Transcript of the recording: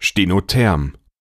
Stenotherm